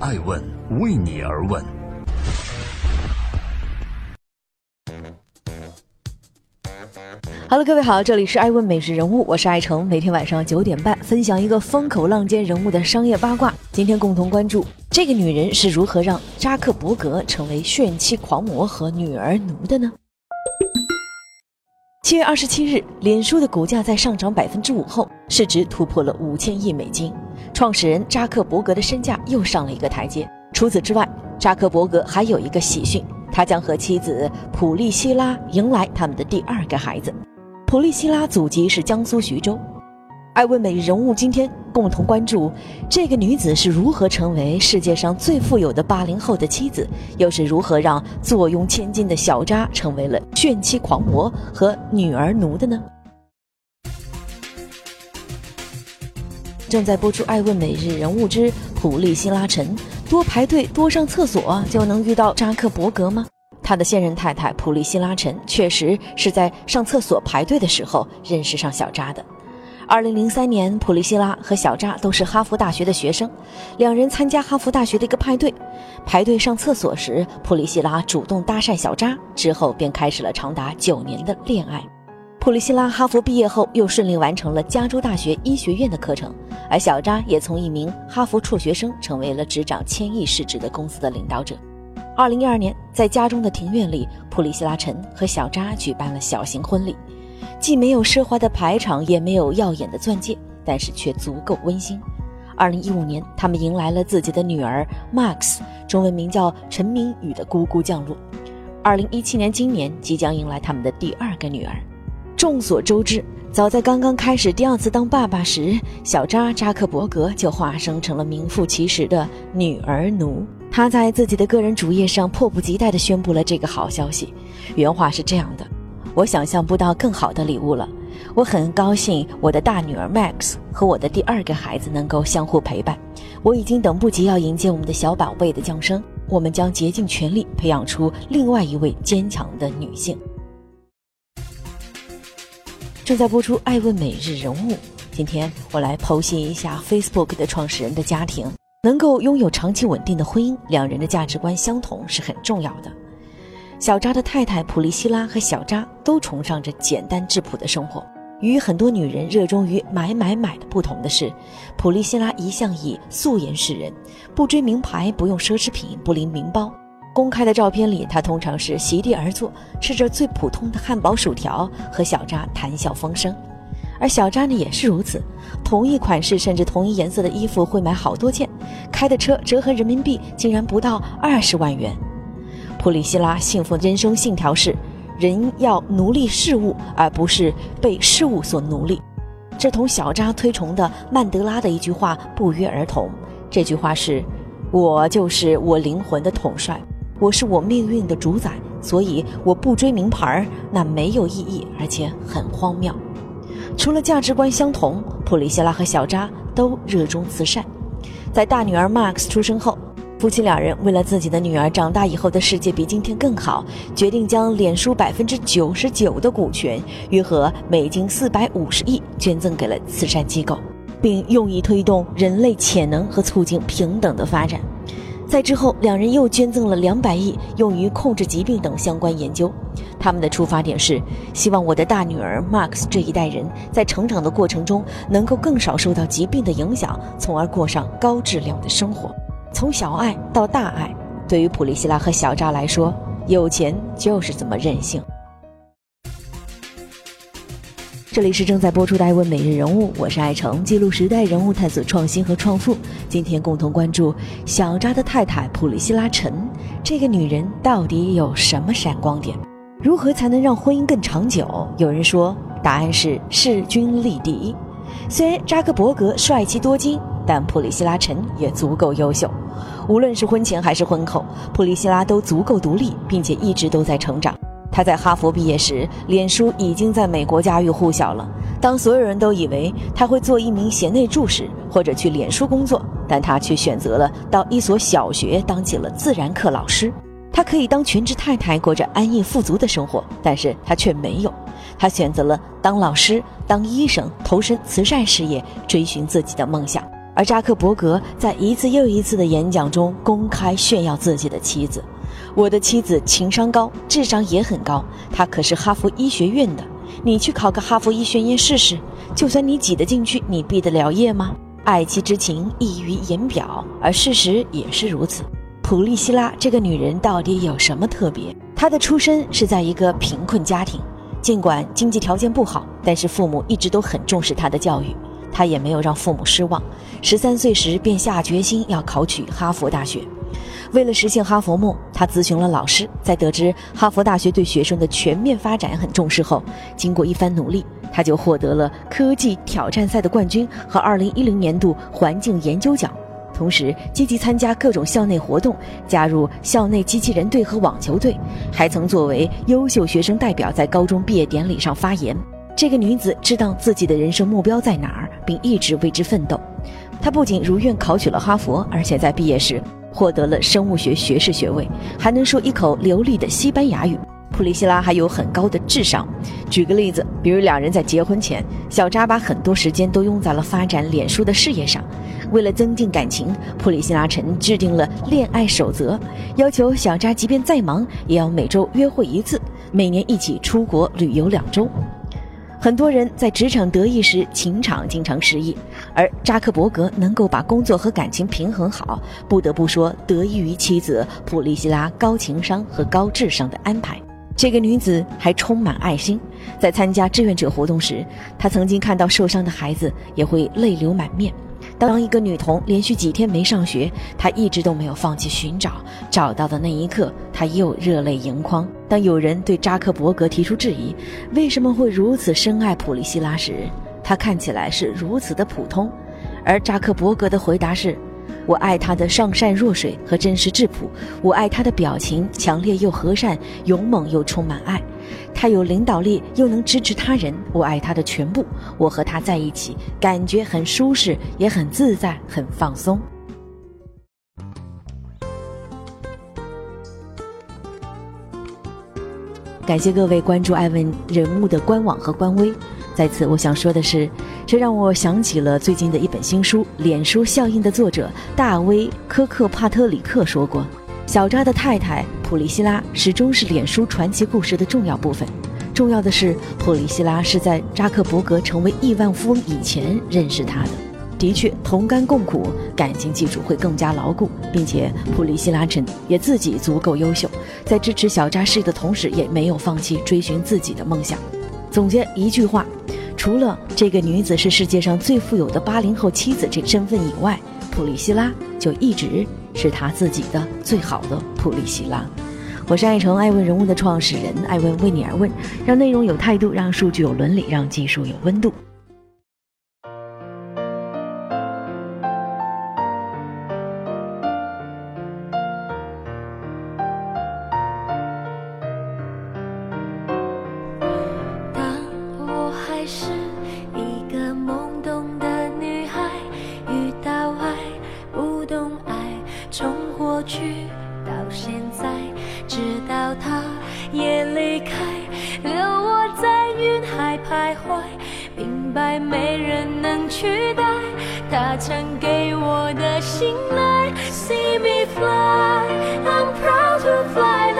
爱问为你而问。Hello，各位好，这里是爱问美食人物，我是爱成，每天晚上九点半分享一个风口浪尖人物的商业八卦。今天共同关注这个女人是如何让扎克伯格成为炫妻狂魔和女儿奴的呢？七月二十七日，脸书的股价在上涨百分之五后，市值突破了五千亿美金，创始人扎克伯格的身价又上了一个台阶。除此之外，扎克伯格还有一个喜讯，他将和妻子普利希拉迎来他们的第二个孩子。普利希拉祖籍是江苏徐州。爱问美人物今天共同关注这个女子是如何成为世界上最富有的八零后的妻子，又是如何让坐拥千金的小扎成为了炫妻狂魔和女儿奴的呢？正在播出《爱问每日人物之普利希拉陈》，多排队多上厕所就能遇到扎克伯格吗？他的现任太太普利希拉陈确实是在上厕所排队的时候认识上小扎的。二零零三年，普利希拉和小扎都是哈佛大学的学生，两人参加哈佛大学的一个派对，排队上厕所时，普利希拉主动搭讪小扎，之后便开始了长达九年的恋爱。普利希拉哈佛毕业后，又顺利完成了加州大学医学院的课程，而小扎也从一名哈佛辍学生成为了执掌千亿市值的公司的领导者。二零一二年，在家中的庭院里，普利希拉陈和小扎举办了小型婚礼，既没有奢华的排场，也没有耀眼的钻戒，但是却足够温馨。二零一五年，他们迎来了自己的女儿 Max，中文名叫陈明宇的姑姑降落。二零一七年，今年即将迎来他们的第二个女儿。众所周知，早在刚刚开始第二次当爸爸时，小扎扎克伯格就化身成了名副其实的女儿奴。他在自己的个人主页上迫不及待地宣布了这个好消息，原话是这样的：“我想象不到更好的礼物了，我很高兴我的大女儿 Max 和我的第二个孩子能够相互陪伴，我已经等不及要迎接我们的小宝贝的降生，我们将竭尽全力培养出另外一位坚强的女性。”正在播出《爱问每日人物》，今天我来剖析一下 Facebook 的创始人的家庭。能够拥有长期稳定的婚姻，两人的价值观相同是很重要的。小扎的太太普利希拉和小扎都崇尚着简单质朴的生活。与很多女人热衷于买买买的不同的是，普利希拉一向以素颜示人，不追名牌，不用奢侈品，不拎名包。公开的照片里，他通常是席地而坐，吃着最普通的汉堡、薯条，和小扎谈笑风生。而小扎呢也是如此，同一款式甚至同一颜色的衣服会买好多件，开的车折合人民币竟然不到二十万元。普里希拉幸福人生信条是：人要奴隶事物，而不是被事物所奴隶。这同小扎推崇的曼德拉的一句话不约而同。这句话是：我就是我灵魂的统帅，我是我命运的主宰，所以我不追名牌儿，那没有意义，而且很荒谬。除了价值观相同，普里希拉和小扎都热衷慈善。在大女儿 Max 出生后，夫妻两人为了自己的女儿长大以后的世界比今天更好，决定将脸书百分之九十九的股权（约合美金四百五十亿）捐赠给了慈善机构，并用以推动人类潜能和促进平等的发展。在之后，两人又捐赠了两百亿，用于控制疾病等相关研究。他们的出发点是希望我的大女儿 Max 这一代人在成长的过程中能够更少受到疾病的影响，从而过上高质量的生活。从小爱到大爱，对于普利希拉和小扎来说，有钱就是这么任性。这里是正在播出的《爱问每日人物》，我是爱成，记录时代人物，探索创新和创富。今天共同关注小扎的太太普里希拉陈，这个女人到底有什么闪光点？如何才能让婚姻更长久？有人说，答案是势均力敌。虽然扎克伯格帅气多金，但普里希拉陈也足够优秀。无论是婚前还是婚后，普里希拉都足够独立，并且一直都在成长。他在哈佛毕业时，脸书已经在美国家喻户晓了。当所有人都以为他会做一名贤内助时，或者去脸书工作，但他却选择了到一所小学当起了自然课老师。他可以当全职太太，过着安逸富足的生活，但是他却没有。他选择了当老师、当医生，投身慈善事业，追寻自己的梦想。而扎克伯格在一次又一次的演讲中公开炫耀自己的妻子：“我的妻子情商高，智商也很高，她可是哈佛医学院的。你去考个哈佛医学院试试，就算你挤得进去，你毕得了业吗？”爱妻之情溢于言表，而事实也是如此。普利希拉这个女人到底有什么特别？她的出身是在一个贫困家庭，尽管经济条件不好，但是父母一直都很重视她的教育。她也没有让父母失望，十三岁时便下决心要考取哈佛大学。为了实现哈佛梦，她咨询了老师，在得知哈佛大学对学生的全面发展很重视后，经过一番努力。他就获得了科技挑战赛的冠军和2010年度环境研究奖，同时积极参加各种校内活动，加入校内机器人队和网球队，还曾作为优秀学生代表在高中毕业典礼上发言。这个女子知道自己的人生目标在哪儿，并一直为之奋斗。她不仅如愿考取了哈佛，而且在毕业时获得了生物学学士学位，还能说一口流利的西班牙语。普里希拉还有很高的智商。举个例子，比如两人在结婚前，小扎把很多时间都用在了发展脸书的事业上。为了增进感情，普里希拉曾制定了恋爱守则，要求小扎即便再忙，也要每周约会一次，每年一起出国旅游两周。很多人在职场得意时，情场经常失意，而扎克伯格能够把工作和感情平衡好，不得不说得益于妻子普莉希拉高情商和高智商的安排。这个女子还充满爱心，在参加志愿者活动时，她曾经看到受伤的孩子也会泪流满面。当一个女童连续几天没上学，她一直都没有放弃寻找，找到的那一刻，她又热泪盈眶。当有人对扎克伯格提出质疑，为什么会如此深爱普利希拉时，她看起来是如此的普通，而扎克伯格的回答是。我爱他的上善若水和真实质朴，我爱他的表情强烈又和善，勇猛又充满爱。他有领导力又能支持他人，我爱他的全部。我和他在一起，感觉很舒适，也很自在，很放松。感谢各位关注艾问人物的官网和官微。在此，我想说的是，这让我想起了最近的一本新书《脸书效应》的作者大卫·科克帕特里克说过：“小扎的太太普利希拉始终是脸书传奇故事的重要部分。重要的是，普利希拉是在扎克伯格成为亿万富翁以前认识他的。的确，同甘共苦，感情基础会更加牢固，并且普利希拉称也自己足够优秀，在支持小扎事业的同时，也没有放弃追寻自己的梦想。总结一句话。”除了这个女子是世界上最富有的八零后妻子这身份以外，普利希拉就一直是他自己的最好的普利希拉。我是爱成爱问人物的创始人，爱问为你而问，让内容有态度，让数据有伦理，让技术有温度。也离开留我在云海徘徊明白没人能取代他曾给我的信赖。See me fly i'm proud to fly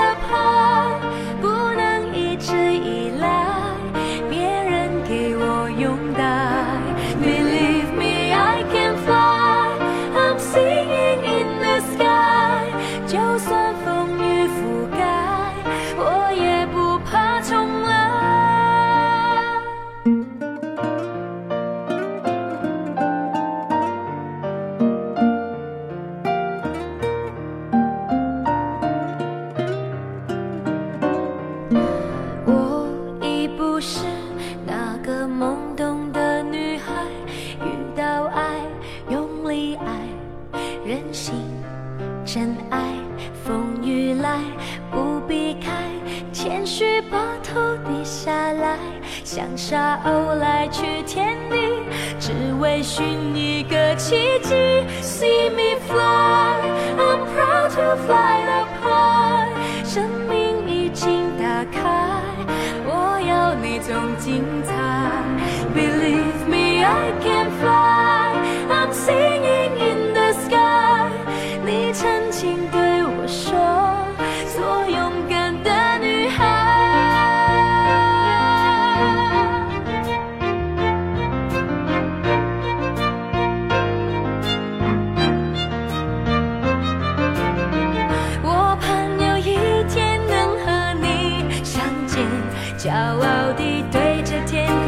来去天地，只为寻一个奇迹。See me fly, I'm proud to fly up high。生命已经打开，我要你种精彩。Believe me, I can fly, I'm singing. 地对着天空